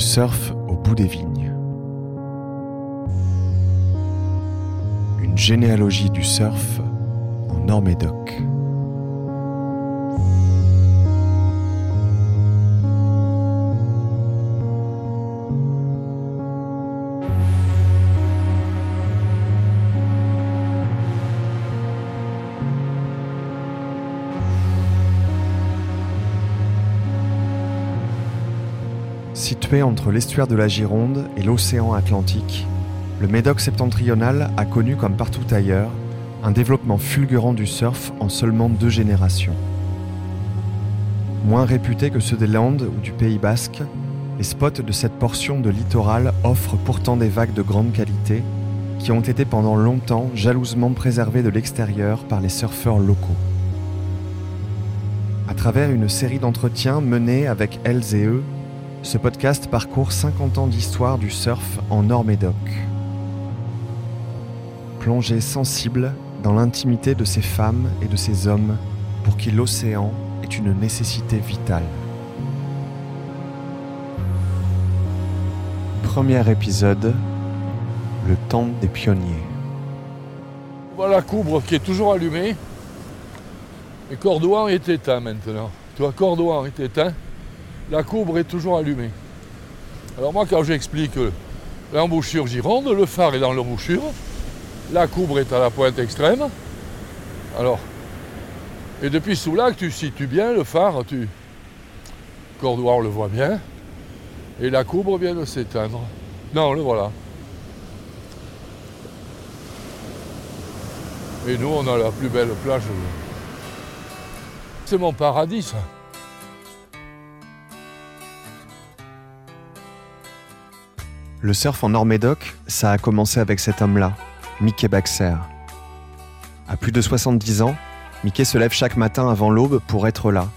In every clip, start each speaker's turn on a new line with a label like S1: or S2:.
S1: surf au bout des vignes. Une généalogie du surf en Nord-Médoc. Situé entre l'estuaire de la Gironde et l'océan Atlantique, le Médoc septentrional a connu, comme partout ailleurs, un développement fulgurant du surf en seulement deux générations. Moins réputés que ceux des Landes ou du Pays basque, les spots de cette portion de littoral offrent pourtant des vagues de grande qualité qui ont été pendant longtemps jalousement préservées de l'extérieur par les surfeurs locaux. À travers une série d'entretiens menés avec elles et eux, ce podcast parcourt 50 ans d'histoire du surf en Nord-Médoc. Plongée sensible dans l'intimité de ces femmes et de ces hommes pour qui l'océan est une nécessité vitale. Premier épisode, le temps des pionniers.
S2: Voilà Coubre qui est toujours allumé. Et Cordouan est éteint maintenant. Toi, Cordouan est éteint la coubre est toujours allumée. Alors moi, quand j'explique l'embouchure Gironde, le phare est dans l'embouchure, la coubre est à la pointe extrême. Alors, et depuis Soulac, tu situes bien le phare, tu... On le voit bien. Et la coubre vient de s'éteindre. Non, le voilà. Et nous, on a la plus belle plage. C'est mon paradis.
S1: Le surf en Nord-Médoc, ça a commencé avec cet homme-là, Mickey Baxter. À plus de 70 ans, Mickey se lève chaque matin avant l'aube pour être là,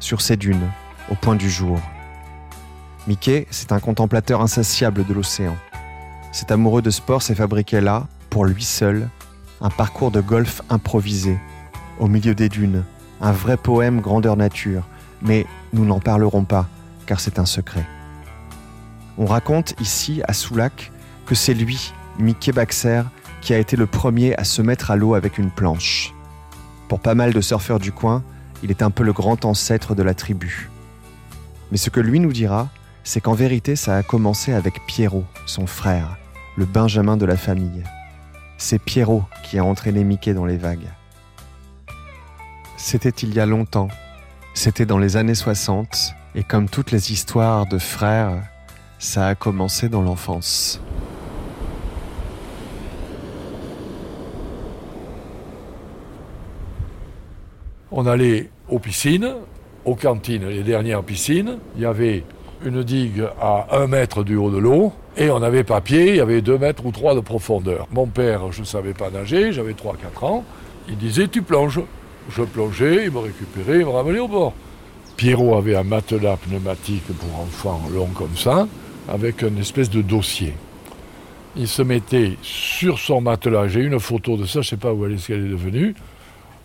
S1: sur ces dunes, au point du jour. Mickey, c'est un contemplateur insatiable de l'océan. Cet amoureux de sport s'est fabriqué là, pour lui seul, un parcours de golf improvisé, au milieu des dunes, un vrai poème grandeur nature, mais nous n'en parlerons pas, car c'est un secret. On raconte ici, à Soulac, que c'est lui, Mickey Baxter, qui a été le premier à se mettre à l'eau avec une planche. Pour pas mal de surfeurs du coin, il est un peu le grand ancêtre de la tribu. Mais ce que lui nous dira, c'est qu'en vérité, ça a commencé avec Pierrot, son frère, le Benjamin de la famille. C'est Pierrot qui a entraîné Mickey dans les vagues. C'était il y a longtemps, c'était dans les années 60, et comme toutes les histoires de frères, ça a commencé dans l'enfance.
S2: On allait aux piscines, aux cantines, les dernières piscines. Il y avait une digue à un mètre du haut de l'eau et on avait papier, il y avait deux mètres ou trois de profondeur. Mon père, je ne savais pas nager, j'avais 3-4 ans. Il disait Tu plonges. Je plongeais, il me récupérait, il me ramenait au bord. Pierrot avait un matelas pneumatique pour enfants long comme ça avec une espèce de dossier. Il se mettait sur son matelas, j'ai une photo de ça, je ne sais pas où elle est, ce qu'elle est devenue,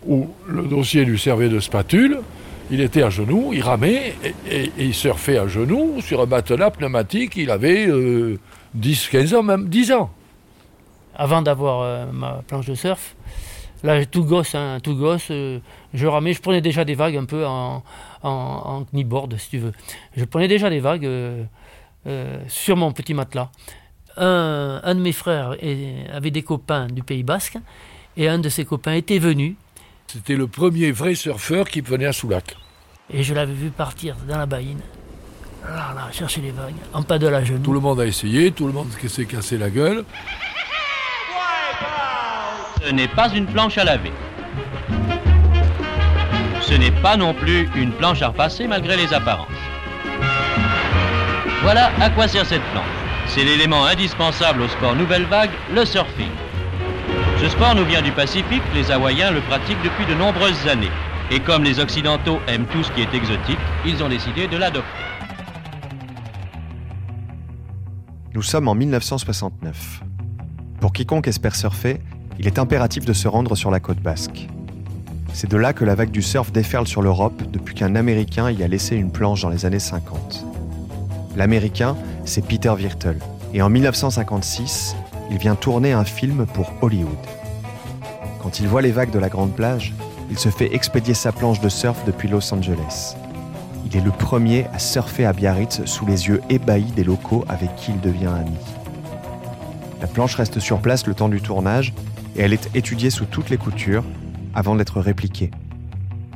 S2: où le dossier lui servait de spatule, il était à genoux, il ramait et, il surfait à genoux sur un matelas pneumatique, il avait 10, euh, 15 ans, même 10 ans.
S3: Avant d'avoir euh, ma planche de surf, là tout gosse, hein, tout gosse, euh, je ramais, je prenais déjà des vagues un peu en, en, en kneeboard si tu veux. Je prenais déjà des vagues euh, sur mon petit matelas. Un, de mes frères avait des copains du Pays Basque et un de ses copains était venu.
S2: C'était le premier vrai surfeur qui venait à Soulac.
S3: Et je l'avais vu partir dans la baïne, là, là, chercher les vagues, en pas de la genou.
S2: Tout le monde a essayé, tout le monde s'est cassé la gueule.
S4: Ce n'est pas une planche à laver. Ce n'est pas non plus une planche à repasser malgré les apparences. Voilà à quoi sert cette planche. C'est l'élément indispensable au sport nouvelle vague, le surfing. Ce sport nous vient du Pacifique, les Hawaïens le pratiquent depuis de nombreuses années. Et comme les Occidentaux aiment tout ce qui est exotique, ils ont décidé de l'adopter.
S1: Nous sommes en 1969. Pour quiconque espère surfer, il est impératif de se rendre sur la côte basque. C'est de là que la vague du surf déferle sur l'Europe depuis qu'un Américain y a laissé une planche dans les années 50. L'Américain, c'est Peter Wirtel. Et en 1956, il vient tourner un film pour Hollywood. Quand il voit les vagues de la grande plage, il se fait expédier sa planche de surf depuis Los Angeles. Il est le premier à surfer à Biarritz sous les yeux ébahis des locaux avec qui il devient ami. La planche reste sur place le temps du tournage et elle est étudiée sous toutes les coutures avant d'être répliquée.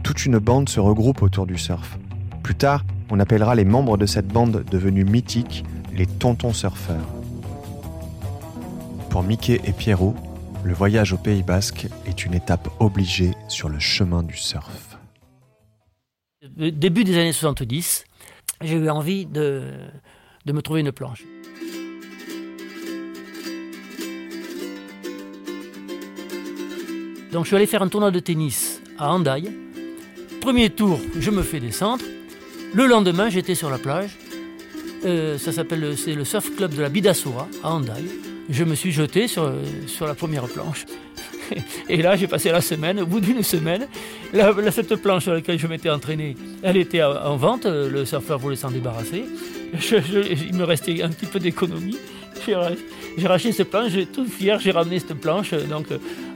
S1: Toute une bande se regroupe autour du surf. Plus tard, on appellera les membres de cette bande devenue mythique les tontons surfeurs. Pour Mickey et Pierrot, le voyage au Pays Basque est une étape obligée sur le chemin du surf.
S3: Début des années 70, j'ai eu envie de, de me trouver une planche. Donc je suis allé faire un tournoi de tennis à Handaï. Premier tour, je me fais descendre. Le lendemain, j'étais sur la plage. Euh, ça s'appelle c'est le surf club de la Bidassoura à Handaï. Je me suis jeté sur, sur la première planche. Et là, j'ai passé la semaine. Au bout d'une semaine, la, cette planche sur laquelle je m'étais entraîné, elle était en vente. Le surfeur voulait s'en débarrasser. il me restait un petit peu d'économie. J'ai racheté cette planche, tout fier, j'ai ramené cette planche donc,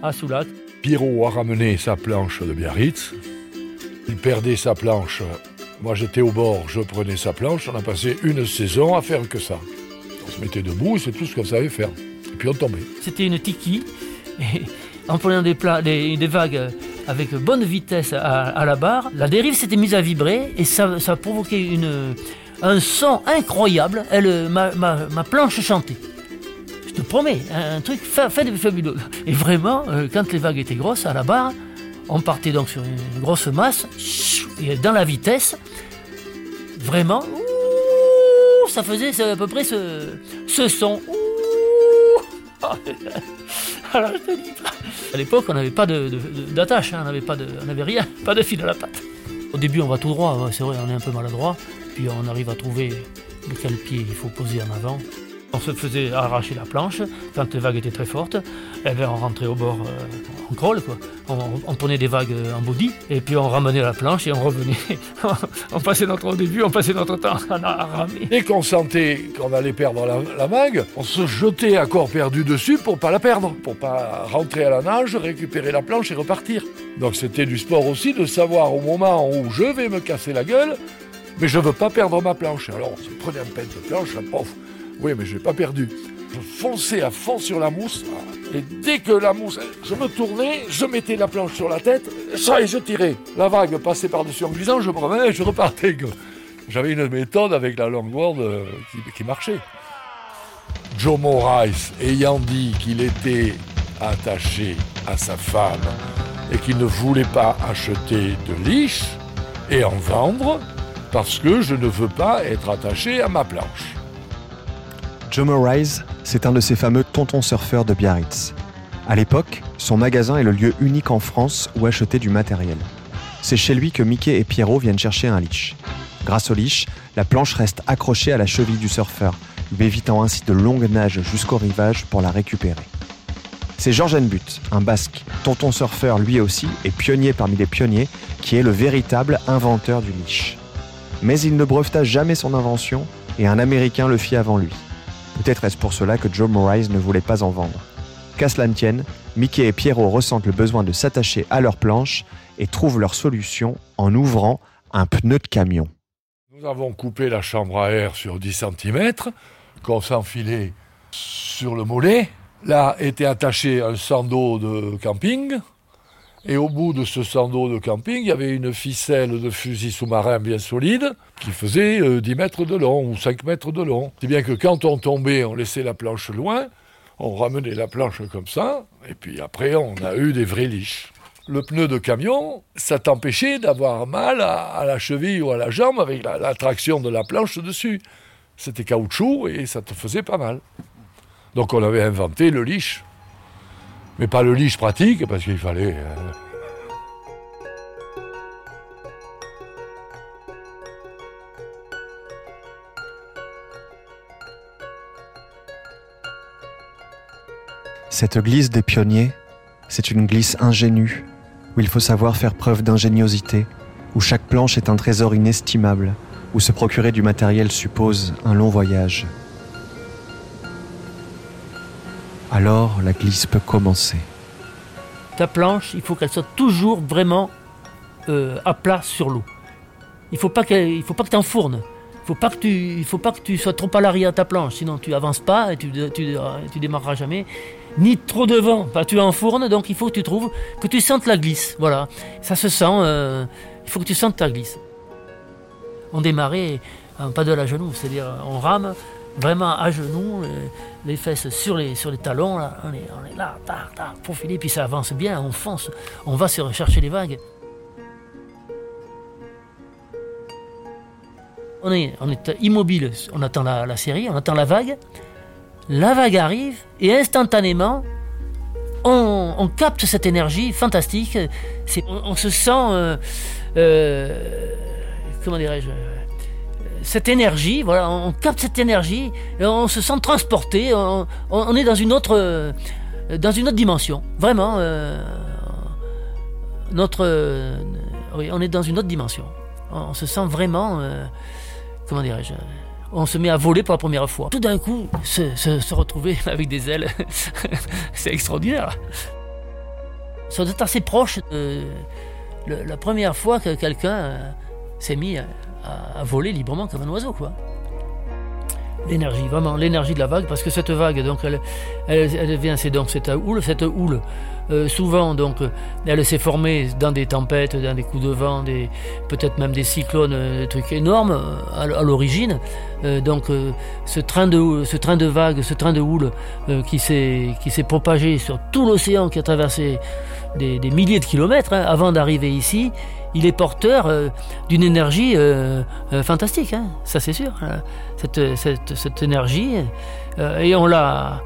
S3: à Soulat.
S2: Pierrot a ramené sa planche de Biarritz. Il perdait sa planche moi, j'étais au bord, je prenais sa planche, on a passé une saison à faire que ça. On se mettait debout c'est tout ce qu'on savait faire. Et puis on tombait.
S3: C'était une tiki. Et en prenant des, vagues avec bonne vitesse à, la barre, la dérive s'était mise à vibrer et ça, provoquait une, un son incroyable. Elle, ma, ma, planche chantait. Je te promets, un truc fabuleux. Et vraiment, euh, quand les vagues étaient grosses à la barre, on partait donc sur une grosse masse, et dans la vitesse, vraiment, ça faisait à peu près ce, son. Alors, À l'époque, on n'avait pas d'attache, hein, on n'avait rien, pas de fil à la patte. Au début, on va tout droit, c'est vrai, on est un peu maladroit, puis on arrive à trouver quel pied il faut poser en avant. On se faisait arracher la planche quand les vagues étaient très fortes. Eh bien, on rentrait au bord euh, en crawl, quoi. On, prenait des vagues euh, en body, et puis on ramenait la planche et on revenait. on passait notre début, on passait notre temps à, ramer.
S2: Dès qu'on sentait qu'on allait perdre la, vague, on se jetait à corps perdu dessus pour pas la perdre, pour pas rentrer à la nage, récupérer la planche et repartir. Donc c'était du sport aussi de savoir au moment où je vais me casser la gueule, mais je veux pas perdre ma planche. Alors on se prenait un pet de planche, la pauvre oui, mais je n'ai pas perdu. Je fonçais à fond sur la mousse. Et dès que la mousse, je me tournais, je mettais la planche sur la tête, ça et je tirais. La vague passait par-dessus en glissant, je me revenais et je repartais. J'avais une méthode avec la longboard euh, qui, marchait. Joe Morris, ayant dit qu'il était attaché à sa femme et qu'il ne voulait pas acheter de liche et en vendre parce que je ne veux pas être attaché à ma planche.
S1: Joe Morais, c'est un de ces fameux tontons surfeurs de Biarritz. À l'époque, son magasin est le lieu unique en France où acheter du matériel. C'est chez lui que Mickey et Pierrot viennent chercher un leash. Grâce au leash, la planche reste accrochée à la cheville du surfeur, lui évitant ainsi de longues nages jusqu'au rivage pour la récupérer. C'est Georges But, un basque, tonton surfeur lui aussi et pionnier parmi les pionniers, qui est le véritable inventeur du leash. Mais il ne breveta jamais son invention et un Américain le fit avant lui. Peut-être est-ce pour cela que Joe Morais ne voulait pas en vendre. Qu'à cela ne tienne, Mickey et Pierrot ressentent le besoin de s'attacher à leur planche et trouvent leur solution en ouvrant un pneu de camion.
S2: Nous avons coupé la chambre à air sur 10 cm, qu'on s'enfilait sur le mollet. Là était attaché un sando de camping et au bout de ce sando de camping, il y avait une ficelle de fusil sous-marin bien solide qui faisait 10 euh, mètres de long ou 5 mètres de long. C'est bien que quand on tombait, on laissait la planche loin, on ramenait la planche comme ça, et puis après on a eu des vrais liches. Le pneu de camion, ça t'empêchait d'avoir mal à, la cheville ou à la jambe avec la, traction de la planche dessus. C'était caoutchouc et ça te faisait pas mal. Donc on avait inventé le liche mais pas le liche pratique parce qu'il fallait. Euh,
S1: Cette glisse des pionniers, c'est une glisse ingénue, où il faut savoir faire preuve d'ingéniosité, où chaque planche est un trésor inestimable, où se procurer du matériel suppose un long voyage. Alors la glisse peut commencer.
S3: Ta planche, il faut qu'elle soit toujours vraiment euh, à plat sur l'eau. Il faut faut pas que tu enfournes. Il faut pas que tu, il faut pas que tu sois trop à l'arrière de ta planche, sinon tu avances pas et tu, tu, démarreras jamais. Ni trop devant, pas tu enfournes, donc il faut que tu trouves que tu sentes la glisse. Voilà, ça se sent. Euh, il faut que tu sentes ta glisse. On démarrait pas de la genou, c'est-à-dire on rame vraiment à genoux, les, fesses sur les, sur les talons, là, on, est, là, tac, profilé, puis ça avance bien, on fonce, on va se rechercher les vagues. On est, on est immobile, on attend la, série, on attend la vague. La vague arrive et instantanément, on, capte cette énergie fantastique. On, on, se sent, euh, euh, comment dirais-je, cette énergie, voilà, on capte cette énergie on se sent transporté. On, est dans une autre, dans une autre dimension, vraiment. Euh, notre, oui, on est dans une autre dimension. On, se sent vraiment comment dirais-je on se met à voler pour la première fois. Tout d'un coup, se, retrouver avec des ailes, c'est extraordinaire. Ça doit être assez proche de la première fois que quelqu'un euh, s'est mis à, voler librement comme un oiseau, quoi. L'énergie, vraiment, l'énergie de la vague, parce que cette vague, donc, elle, elle, vient, c'est donc cette houle, cette houle euh, souvent, donc, elle s'est formée dans des tempêtes, dans des coups de vent, des, peut-être même des cyclones, euh, des trucs énormes euh, à, l'origine. donc, ce train de, ce train de vagues, ce train de houle qui s'est, qui s'est propagé sur tout l'océan, qui a traversé des, milliers de kilomètres hein, avant d'arriver ici, il est porteur d'une énergie fantastique, hein, ça c'est sûr. Hein. cette, énergie, et on la,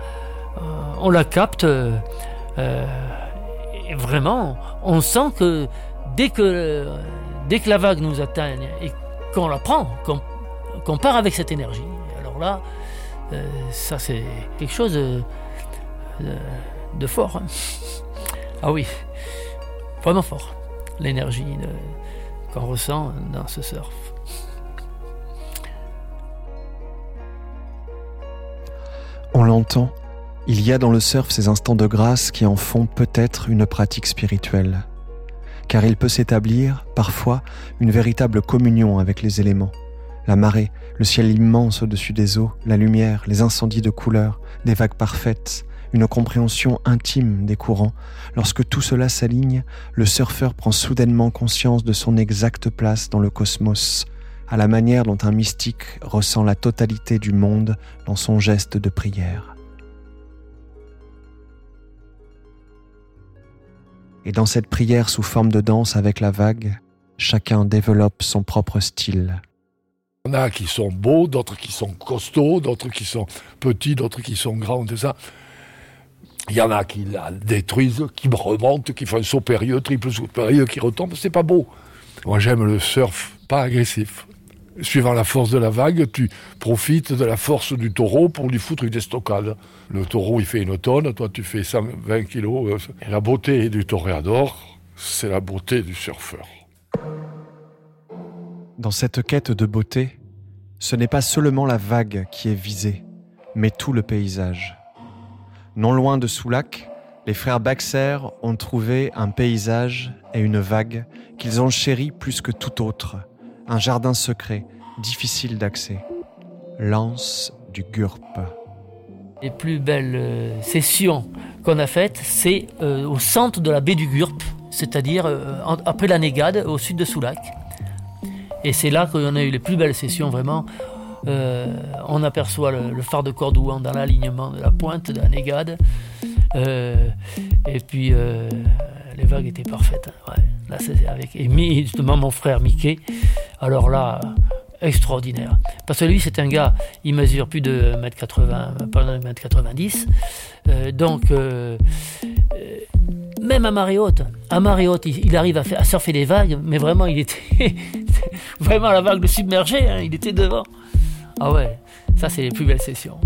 S3: capte euh, vraiment, on sent que dès que, la vague nous atteigne et qu'on la prend, qu'on part avec cette énergie, alors là, euh, ça c'est quelque chose de, fort. Hein. Ah oui, vraiment fort, l'énergie qu'on ressent dans ce surf.
S1: On l'entend il y a dans le surf ces instants de grâce qui en font peut-être une pratique spirituelle, car il peut s'établir, parfois, une véritable communion avec les éléments. La marée, le ciel immense au-dessus des eaux, la lumière, les incendies de couleurs, des vagues parfaites, une compréhension intime des courants. Lorsque tout cela s'aligne, le surfeur prend soudainement conscience de son exacte place dans le cosmos, à la manière dont un mystique ressent la totalité du monde dans son geste de prière. Et dans cette prière sous forme de danse avec la vague, chacun développe son propre style.
S2: Il y en a qui sont beaux, d'autres qui sont costauds, d'autres qui sont petits, d'autres qui sont grands, tout ça. Il y en a qui la détruisent, qui remontent, qui font un saut périlleux, triple saut périlleux, qui retombent. C'est pas beau. Moi, j'aime le surf pas agressif. Suivant la force de la vague, tu profites de la force du taureau pour lui foutre une estocade. Le taureau, il fait une tonne, toi, tu fais 120 kilos. La beauté du toréador, c'est la beauté du surfeur.
S1: Dans cette quête de beauté, ce n'est pas seulement la vague qui est visée, mais tout le paysage. Non loin de Soulac, les frères Baxer ont trouvé un paysage et une vague qu'ils ont chéri plus que tout autre un jardin secret, difficile d'accès. L'anse du Gurp.
S3: Les plus belles euh, sessions qu'on a faites, c'est euh, au centre de la baie du Gurp, c'est-à-dire euh, après la Négade, au sud de Soulac. Et c'est là qu'on a eu les plus belles sessions, vraiment. On aperçoit le, phare de Cordouan dans l'alignement de la pointe de la Négade. et puis les vagues étaient parfaites. Hein, là, avec et justement mon frère Mickey. Alors là, extraordinaire. Parce que lui, c'est un gars, il mesure plus de 1m80, pas 1m90. Euh, donc, euh, euh, même à marée haute, à marée haute, il, arrive à, surfer les vagues, mais vraiment, il était vraiment la vague le submergeait, hein, il était devant. Ah ouais, ça, c'est les plus belles sessions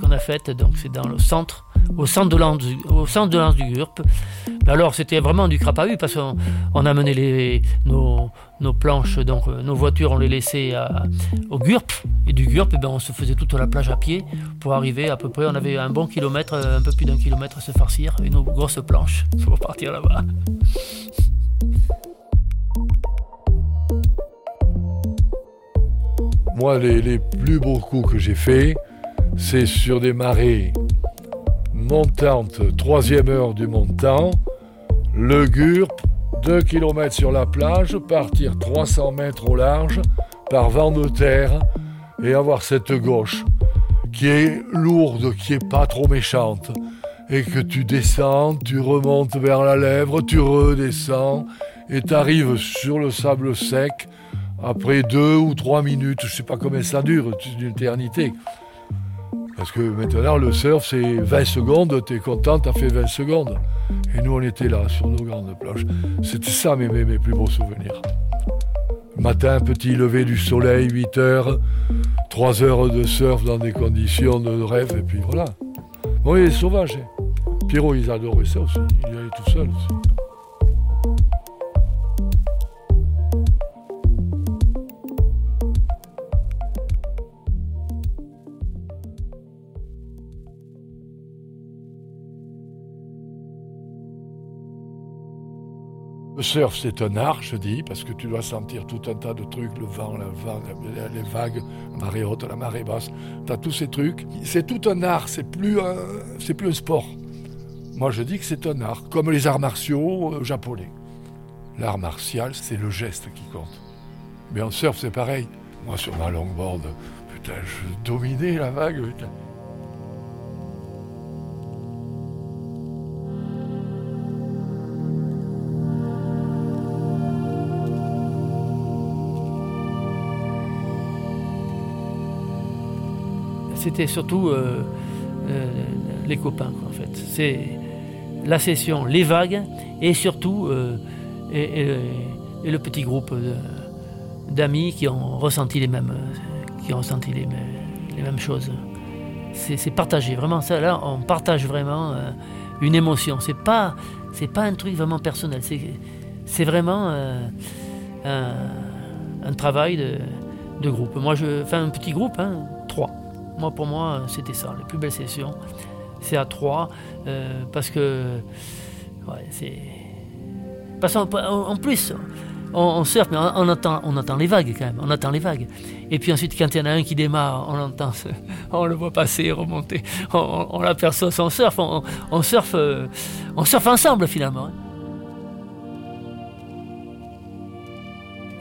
S3: qu'on a faites. Donc, c'est dans le centre au centre de lance du GURP. Alors c'était vraiment du crapahut parce qu'on on amenait les, nos, nos, planches, donc euh, nos voitures, on les laissait au GURP. Et du GURP, eh ben, on se faisait toute la plage à pied pour arriver à peu près, on avait un bon kilomètre, un peu plus d'un kilomètre à se farcir et nos grosses planches pour partir là-bas.
S2: Moi, les, plus beaux coups que j'ai faits, c'est sur des marées montante, troisième heure du montant, le GURP, 2 km sur la plage, partir 300 mètres au large, par vent de terre, et avoir cette gauche qui est lourde, qui est pas trop méchante, et que tu descends, tu remontes vers la lèvre, tu redescends, et tu arrives sur le sable sec après deux ou trois minutes, je sais pas combien ça dure, une éternité. Parce que maintenant, le surf, c'est 20 secondes, t'es content, t'as fait 20 secondes. Et nous, on était là, sur nos grandes plages. C'était ça mes, mes, plus beaux souvenirs. Matin, petit lever du soleil, 8 heures, 3 heures de surf dans des conditions de rêve, et puis voilà. Bon, il est sauvage. Hein. Pierrot, ils adoraient ça aussi. Il allait tout seul aussi. Surf, c'est un art, je dis, parce que tu dois sentir tout un tas de trucs, le vent, vent les vagues, la marée haute, la marée basse. Tu as tous ces trucs. C'est tout un art, c'est plus, un, c'est plus un sport. Moi, je dis que c'est un art, comme les arts martiaux euh, japonais. L'art martial, c'est le geste qui compte. Mais en surf, c'est pareil. Moi, sur ma longboard, putain, je dominais la vague. Putain.
S3: C'était surtout euh, euh, les copains, en fait. C'est la session, les vagues, et surtout euh, le petit groupe d'amis qui ont ressenti les mêmes, qui ont ressenti les, mêmes choses. C'est partagé, vraiment. Ça, là, on partage vraiment une émotion. C'est pas, c'est pas un truc vraiment personnel. C'est vraiment un, travail de, groupe. Moi, je fais un petit groupe, hein. Moi, pour moi, c'était ça, les plus belles sessions. C'est à trois, euh, parce que. Ouais, c'est. Parce en, plus, on, on, surfe, mais on, entend, on entend les vagues quand même, on entend les vagues. Et puis ensuite, quand il y en a un qui démarre, on l'entend, on le voit passer, remonter, on, l'aperçoit son surf, on, on surfe, euh, on surfe ensemble finalement. Hein.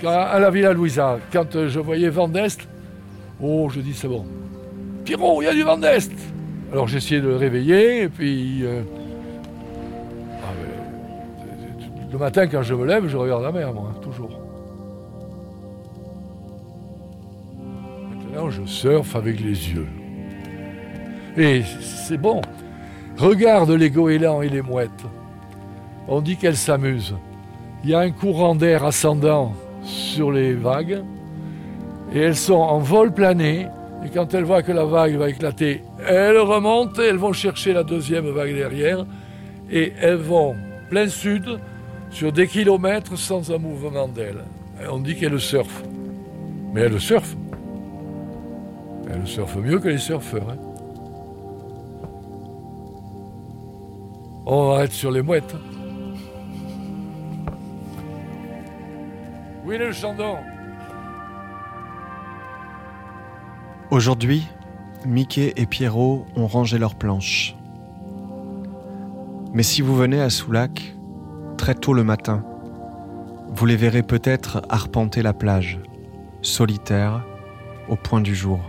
S2: À la Villa Louisa, quand je voyais Vendeste, oh, je dis c'est bon, Pierrot, il y a du vent d'Est Alors essayé de le réveiller, et puis. Euh, ah, le matin, quand je me lève, je regarde la mer, moi, toujours. Maintenant, je surfe avec les yeux. Et c'est bon. Regarde les goélands et les mouettes. On dit qu'elles s'amusent. Il y a un courant d'air ascendant sur les vagues et elles sont en vol plané et quand elles voient que la vague va éclater, elles remontent et elles vont chercher la deuxième vague derrière. Et elles vont plein sud sur des kilomètres sans un mouvement d'elles. On dit qu'elles surfent. Mais elles surfent. Elles surfent mieux que les surfeurs. Hein. On arrête sur les mouettes. Oui, le chandon?
S1: Aujourd'hui, Mickey et Pierrot ont rangé leurs planches. Mais si vous venez à Soulac, très tôt le matin, vous les verrez peut-être arpenter la plage, solitaires, au point du jour.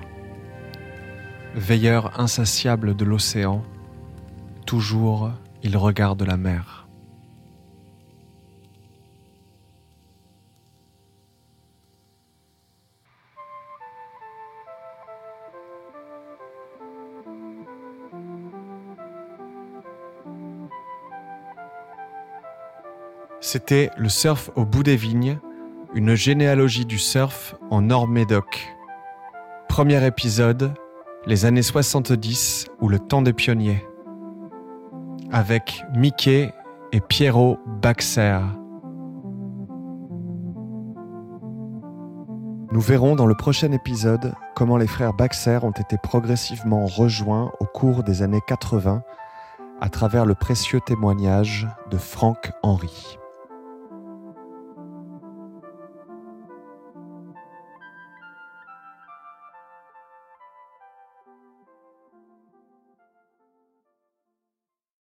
S1: Veilleurs insatiables de l'océan, toujours ils regardent la mer. C'était Le surf au bout des vignes, une généalogie du surf en Nord-Médoc. Premier épisode, les années 70 ou le temps des pionniers. avec Mickey et Pierrot Baxer. Nous verrons dans le prochain épisode comment les frères Baxer ont été progressivement rejoints au cours des années 80 à travers le précieux témoignage de Franck Henry.